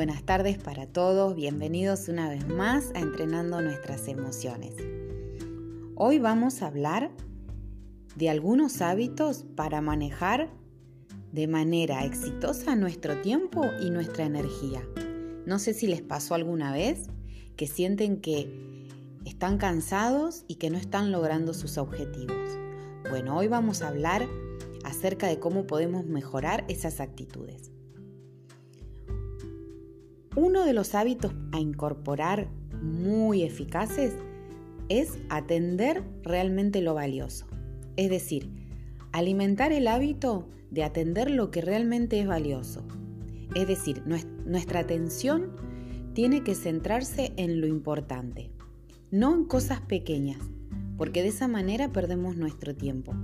Buenas tardes para todos, bienvenidos una vez más a Entrenando nuestras emociones. Hoy vamos a hablar de algunos hábitos para manejar de manera exitosa nuestro tiempo y nuestra energía. No sé si les pasó alguna vez que sienten que están cansados y que no están logrando sus objetivos. Bueno, hoy vamos a hablar acerca de cómo podemos mejorar esas actitudes. Uno de los hábitos a incorporar muy eficaces es atender realmente lo valioso. Es decir, alimentar el hábito de atender lo que realmente es valioso. Es decir, nuestra atención tiene que centrarse en lo importante, no en cosas pequeñas, porque de esa manera perdemos nuestro tiempo.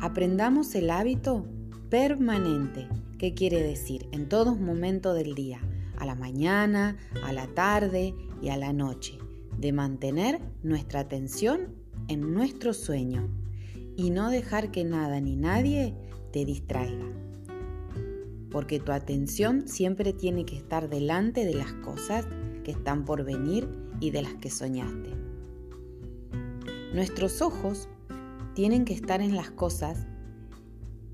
Aprendamos el hábito permanente ¿Qué quiere decir? En todos momentos del día, a la mañana, a la tarde y a la noche, de mantener nuestra atención en nuestro sueño y no dejar que nada ni nadie te distraiga. Porque tu atención siempre tiene que estar delante de las cosas que están por venir y de las que soñaste. Nuestros ojos tienen que estar en las cosas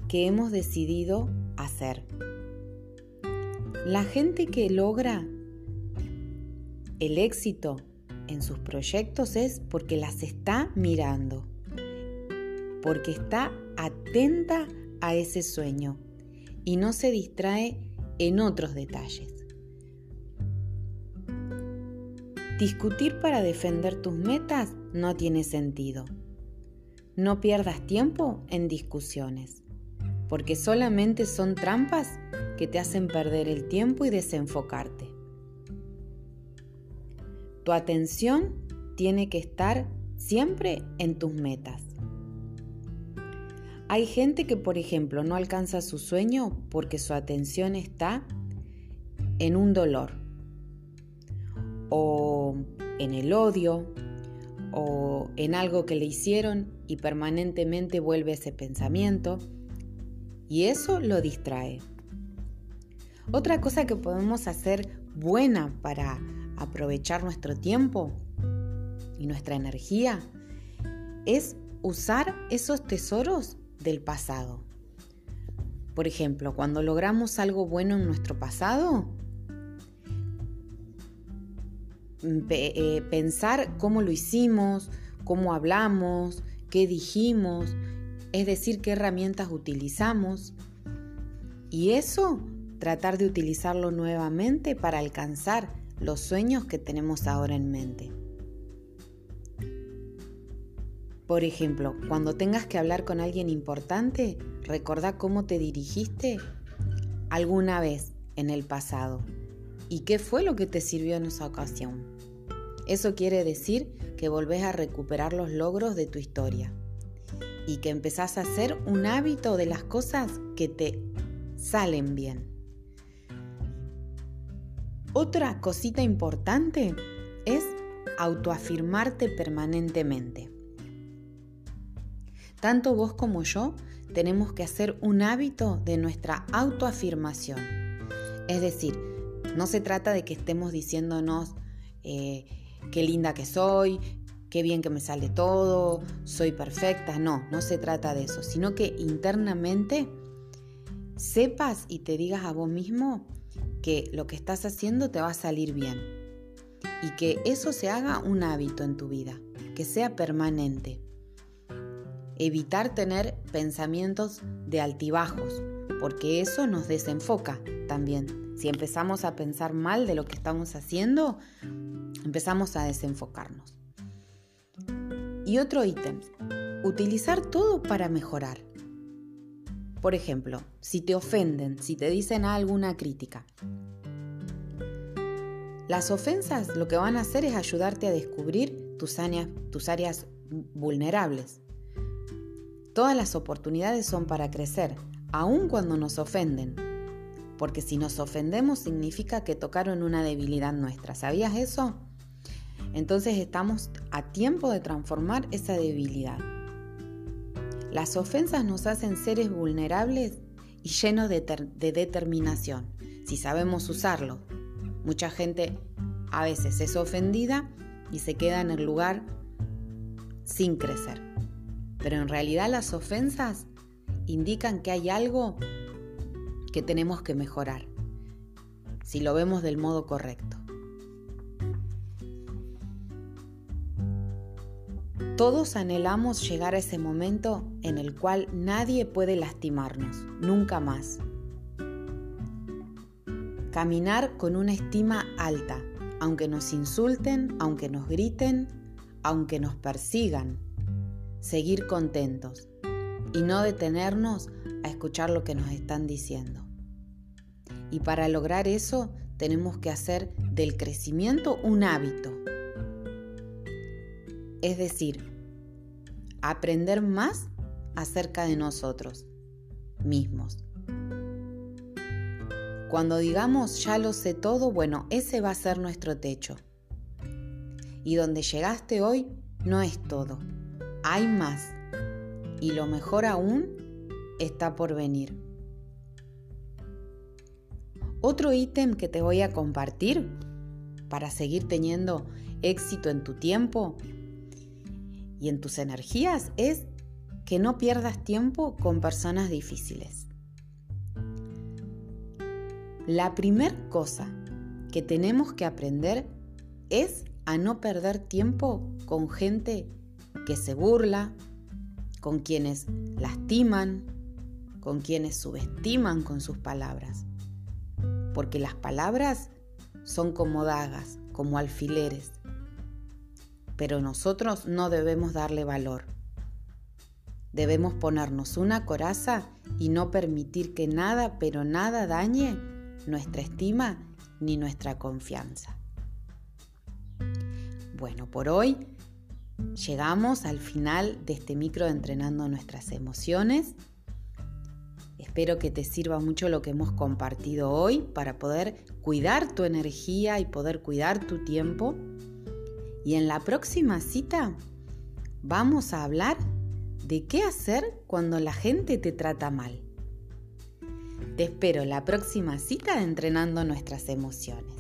que hemos decidido hacer. La gente que logra el éxito en sus proyectos es porque las está mirando, porque está atenta a ese sueño y no se distrae en otros detalles. Discutir para defender tus metas no tiene sentido. No pierdas tiempo en discusiones porque solamente son trampas que te hacen perder el tiempo y desenfocarte. Tu atención tiene que estar siempre en tus metas. Hay gente que, por ejemplo, no alcanza su sueño porque su atención está en un dolor o en el odio o en algo que le hicieron y permanentemente vuelve ese pensamiento y eso lo distrae. Otra cosa que podemos hacer buena para aprovechar nuestro tiempo y nuestra energía es usar esos tesoros del pasado. Por ejemplo, cuando logramos algo bueno en nuestro pasado, eh, pensar cómo lo hicimos, cómo hablamos, qué dijimos, es decir, qué herramientas utilizamos. Y eso, tratar de utilizarlo nuevamente para alcanzar los sueños que tenemos ahora en mente. Por ejemplo, cuando tengas que hablar con alguien importante, recordá cómo te dirigiste alguna vez en el pasado y qué fue lo que te sirvió en esa ocasión. Eso quiere decir que volvés a recuperar los logros de tu historia y que empezás a hacer un hábito de las cosas que te salen bien. Otra cosita importante es autoafirmarte permanentemente. Tanto vos como yo tenemos que hacer un hábito de nuestra autoafirmación. Es decir, no se trata de que estemos diciéndonos eh, qué linda que soy, qué bien que me sale todo, soy perfecta. No, no se trata de eso, sino que internamente sepas y te digas a vos mismo que lo que estás haciendo te va a salir bien y que eso se haga un hábito en tu vida, que sea permanente. Evitar tener pensamientos de altibajos, porque eso nos desenfoca también. Si empezamos a pensar mal de lo que estamos haciendo, empezamos a desenfocarnos. Y otro ítem, utilizar todo para mejorar. Por ejemplo, si te ofenden, si te dicen alguna crítica. Las ofensas lo que van a hacer es ayudarte a descubrir tus áreas, tus áreas vulnerables. Todas las oportunidades son para crecer, aun cuando nos ofenden. Porque si nos ofendemos significa que tocaron una debilidad nuestra. ¿Sabías eso? Entonces estamos a tiempo de transformar esa debilidad. Las ofensas nos hacen seres vulnerables y llenos de, determinación. si sabemos usarlo. Mucha gente a veces es ofendida y se queda en el lugar sin crecer. Pero en realidad las ofensas indican que hay algo que tenemos que mejorar, si lo vemos del modo correcto. Todos anhelamos llegar a ese momento en el cual nadie puede lastimarnos, nunca más. Caminar con una estima alta, aunque nos insulten, aunque nos griten, aunque nos persigan. Seguir contentos y no detenernos a escuchar lo que nos están diciendo. Y para lograr eso tenemos que hacer del crecimiento un hábito es decir, aprender más acerca de nosotros mismos. Cuando digamos ya lo sé todo, bueno, ese va a ser nuestro techo. Y donde llegaste hoy no es todo, hay más. Y lo mejor aún está por venir. Otro ítem que te voy a compartir para seguir teniendo éxito en tu tiempo y en tus energías es que no pierdas tiempo con personas difíciles. La primer cosa que tenemos que aprender es a no perder tiempo con gente que se burla, con quienes lastiman, con quienes subestiman con sus palabras. Porque las palabras son como dagas, como alfileres, pero nosotros no debemos darle valor. Debemos ponernos una coraza y no permitir que nada, pero nada dañe nuestra estima ni nuestra confianza. Bueno, por hoy llegamos al final de este micro de entrenando nuestras emociones. Espero que te sirva mucho lo que hemos compartido hoy para poder cuidar tu energía y poder cuidar tu tiempo y en la próxima cita vamos a hablar de qué hacer cuando la gente te trata mal. Te espero la próxima cita Entrenando nuestras emociones.